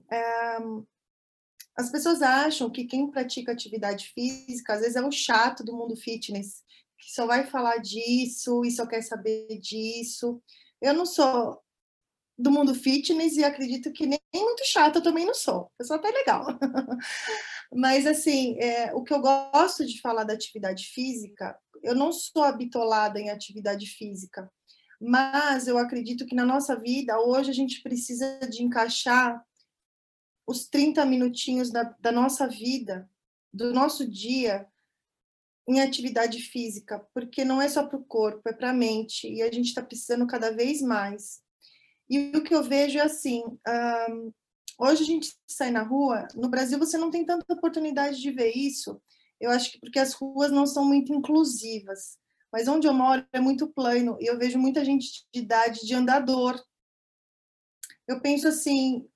as pessoas acham que quem pratica atividade física, às vezes é o chato do mundo fitness, que só vai falar disso e só quer saber disso. Eu não sou do mundo fitness e acredito que nem muito chata eu também não sou. Eu sou até legal. Mas, assim, é, o que eu gosto de falar da atividade física, eu não sou habitolada em atividade física, mas eu acredito que na nossa vida, hoje, a gente precisa de encaixar os 30 minutinhos da, da nossa vida, do nosso dia, em atividade física, porque não é só para o corpo, é para a mente, e a gente está precisando cada vez mais. E o que eu vejo é assim: um, hoje a gente sai na rua, no Brasil você não tem tanta oportunidade de ver isso, eu acho que porque as ruas não são muito inclusivas. Mas onde eu moro é muito plano e eu vejo muita gente de idade de andador. Eu penso assim,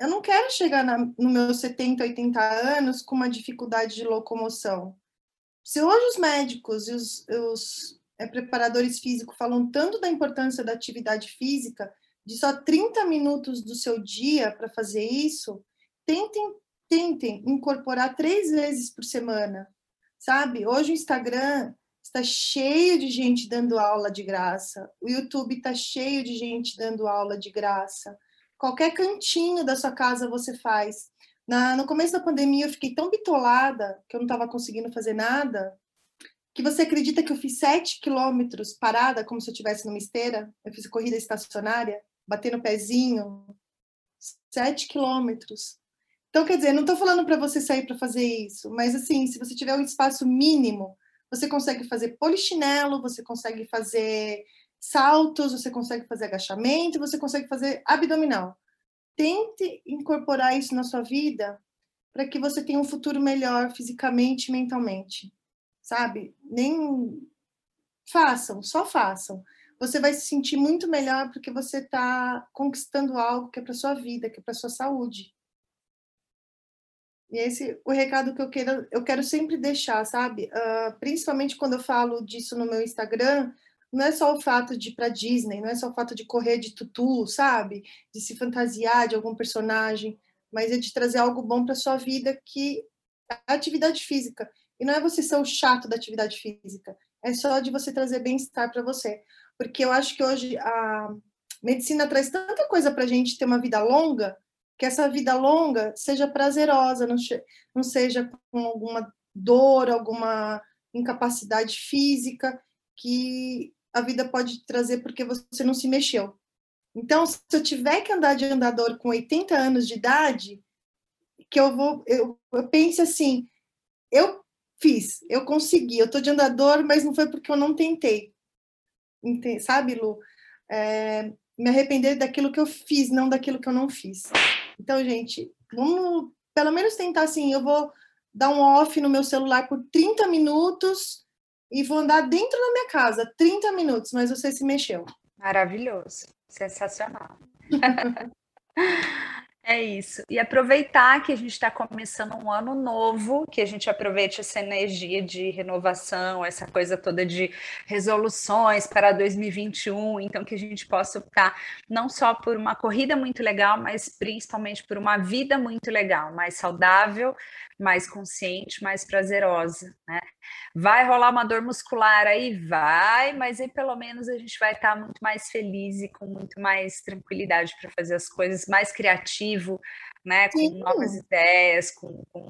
eu não quero chegar na, no meus 70, 80 anos com uma dificuldade de locomoção. Se hoje os médicos e os, os é, preparadores físicos falam tanto da importância da atividade física, de só 30 minutos do seu dia para fazer isso, tentem, tentem incorporar três vezes por semana, sabe? Hoje o Instagram está cheio de gente dando aula de graça, o YouTube está cheio de gente dando aula de graça. Qualquer cantinho da sua casa você faz. Na, no começo da pandemia eu fiquei tão bitolada que eu não estava conseguindo fazer nada, que você acredita que eu fiz sete quilômetros parada, como se eu estivesse numa esteira? Eu fiz corrida estacionária bater no pezinho, sete quilômetros. Então, quer dizer, não estou falando para você sair para fazer isso, mas assim, se você tiver um espaço mínimo, você consegue fazer polichinelo, você consegue fazer saltos, você consegue fazer agachamento, você consegue fazer abdominal. Tente incorporar isso na sua vida para que você tenha um futuro melhor fisicamente e mentalmente. Sabe? Nem façam, só façam você vai se sentir muito melhor porque você está conquistando algo que é para sua vida, que é para sua saúde. E esse o recado que eu quero, eu quero sempre deixar, sabe? Uh, principalmente quando eu falo disso no meu Instagram, não é só o fato de ir para Disney, não é só o fato de correr de tutu, sabe? De se fantasiar de algum personagem, mas é de trazer algo bom para sua vida que é a atividade física. E não é você ser o chato da atividade física, é só de você trazer bem-estar para você porque eu acho que hoje a medicina traz tanta coisa para a gente ter uma vida longa, que essa vida longa seja prazerosa, não, não seja com alguma dor, alguma incapacidade física que a vida pode trazer porque você não se mexeu. Então, se eu tiver que andar de andador com 80 anos de idade, que eu vou, eu, eu penso assim, eu fiz, eu consegui, eu tô de andador, mas não foi porque eu não tentei sabe, Lu? É, me arrepender daquilo que eu fiz, não daquilo que eu não fiz. Então, gente, vamos pelo menos tentar assim, eu vou dar um off no meu celular por 30 minutos e vou andar dentro da minha casa, 30 minutos, mas você se mexeu. Maravilhoso, sensacional. É isso. E aproveitar que a gente está começando um ano novo, que a gente aproveite essa energia de renovação, essa coisa toda de resoluções para 2021, então que a gente possa optar não só por uma corrida muito legal, mas principalmente por uma vida muito legal, mais saudável, mais consciente, mais prazerosa, né? Vai rolar uma dor muscular aí? Vai, mas aí pelo menos a gente vai estar muito mais feliz e com muito mais tranquilidade para fazer as coisas, mais criativo, né? Com Sim. novas ideias, com, com,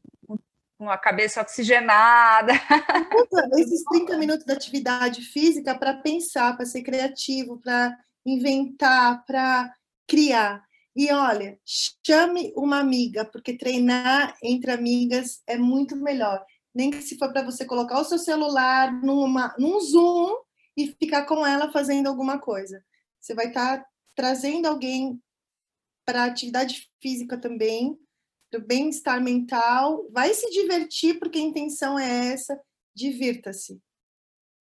com a cabeça oxigenada. Esses 30 minutos de atividade física para pensar, para ser criativo, para inventar, para criar. E olha, chame uma amiga, porque treinar entre amigas é muito melhor. Nem que se for para você colocar o seu celular numa, num Zoom e ficar com ela fazendo alguma coisa. Você vai estar tá trazendo alguém para atividade física também, para o bem-estar mental. Vai se divertir, porque a intenção é essa, divirta-se.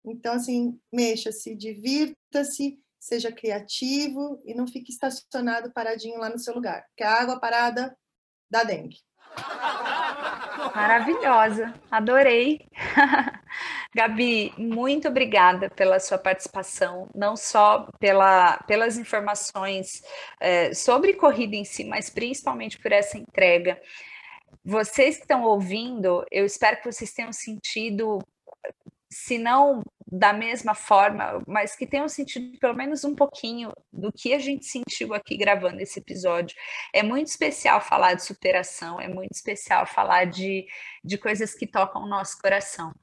Então, assim, mexa-se, divirta-se, seja criativo e não fique estacionado paradinho lá no seu lugar, porque a água parada dá dengue. Maravilhosa, adorei. Gabi, muito obrigada pela sua participação, não só pela, pelas informações é, sobre corrida em si, mas principalmente por essa entrega. Vocês que estão ouvindo, eu espero que vocês tenham sentido, se não da mesma forma, mas que tenham sentido pelo menos um pouquinho do que a gente sentiu aqui gravando esse episódio. É muito especial falar de superação, é muito especial falar de, de coisas que tocam o nosso coração.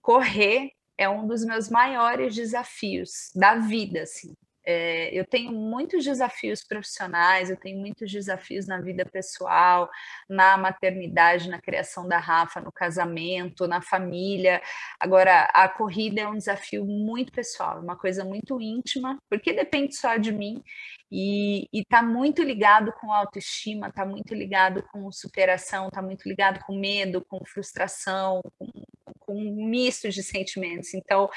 Correr é um dos meus maiores desafios da vida, assim. É, eu tenho muitos desafios profissionais, eu tenho muitos desafios na vida pessoal, na maternidade, na criação da Rafa, no casamento, na família. Agora, a corrida é um desafio muito pessoal, uma coisa muito íntima, porque depende só de mim e está muito ligado com autoestima, está muito ligado com superação, está muito ligado com medo, com frustração, com com um misto de sentimentos. Então,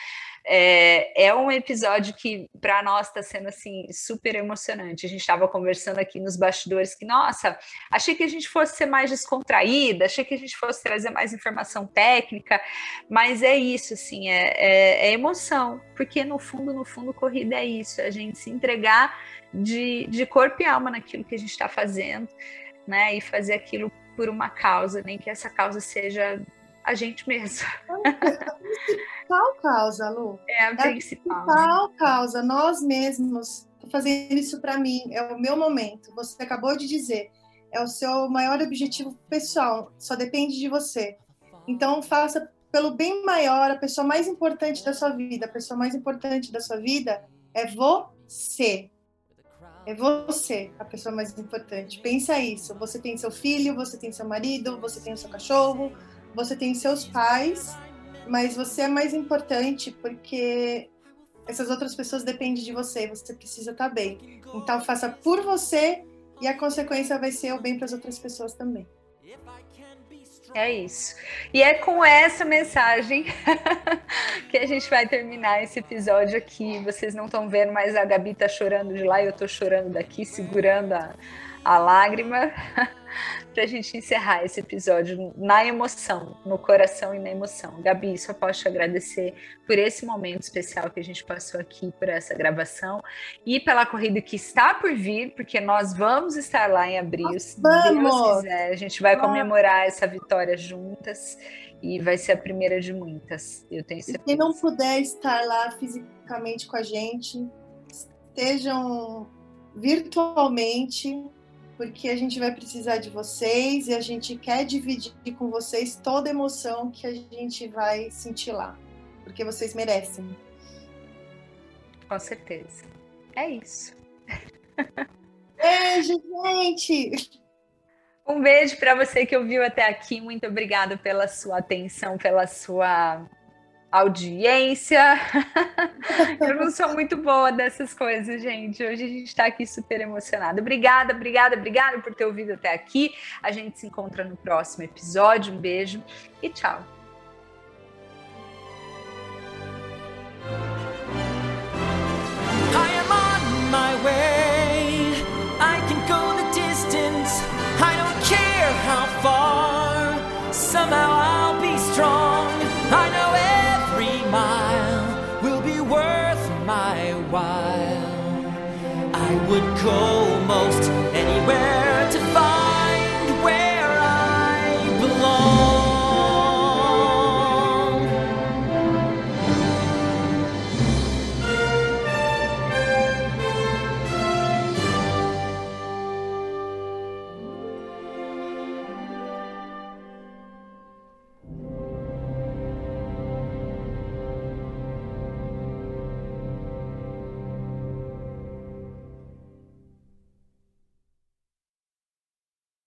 é, é um episódio que, para nós, está sendo assim super emocionante. A gente estava conversando aqui nos bastidores que, nossa, achei que a gente fosse ser mais descontraída, achei que a gente fosse trazer mais informação técnica, mas é isso, assim, é, é, é emoção, porque no fundo, no fundo, corrida é isso, é a gente se entregar de, de corpo e alma naquilo que a gente está fazendo, né, e fazer aquilo por uma causa, nem que essa causa seja a gente mesmo. É a principal causa, Lu. É a principal. É a principal causa, nós mesmos. Tô fazendo isso para mim, é o meu momento. Você acabou de dizer, é o seu maior objetivo pessoal, só depende de você. Então, faça pelo bem maior, a pessoa mais importante da sua vida. A pessoa mais importante da sua vida é você. É você a pessoa mais importante. Pensa isso. Você tem seu filho, você tem seu marido, você tem o seu cachorro, você tem seus pais, mas você é mais importante porque essas outras pessoas dependem de você, você precisa estar tá bem. Então faça por você e a consequência vai ser o bem para as outras pessoas também. É isso. E é com essa mensagem que a gente vai terminar esse episódio aqui. Vocês não estão vendo, mas a Gabi tá chorando de lá e eu tô chorando daqui, segurando a, a lágrima. para a gente encerrar esse episódio na emoção, no coração e na emoção. Gabi, só posso te agradecer por esse momento especial que a gente passou aqui, por essa gravação e pela corrida que está por vir, porque nós vamos estar lá em abril, se Deus quiser. A gente vai comemorar essa vitória juntas e vai ser a primeira de muitas. Eu tenho certeza. E quem não puder estar lá fisicamente com a gente, estejam virtualmente porque a gente vai precisar de vocês e a gente quer dividir com vocês toda a emoção que a gente vai sentir lá, porque vocês merecem. Com certeza. É isso. Beijo, gente! Um beijo para você que ouviu até aqui. Muito obrigada pela sua atenção, pela sua audiência. eu não sou muito boa dessas coisas, gente. Hoje a gente está aqui super emocionada. Obrigada, obrigada, obrigada por ter ouvido até aqui. A gente se encontra no próximo episódio. Um beijo e tchau. My way. Would go most anywhere.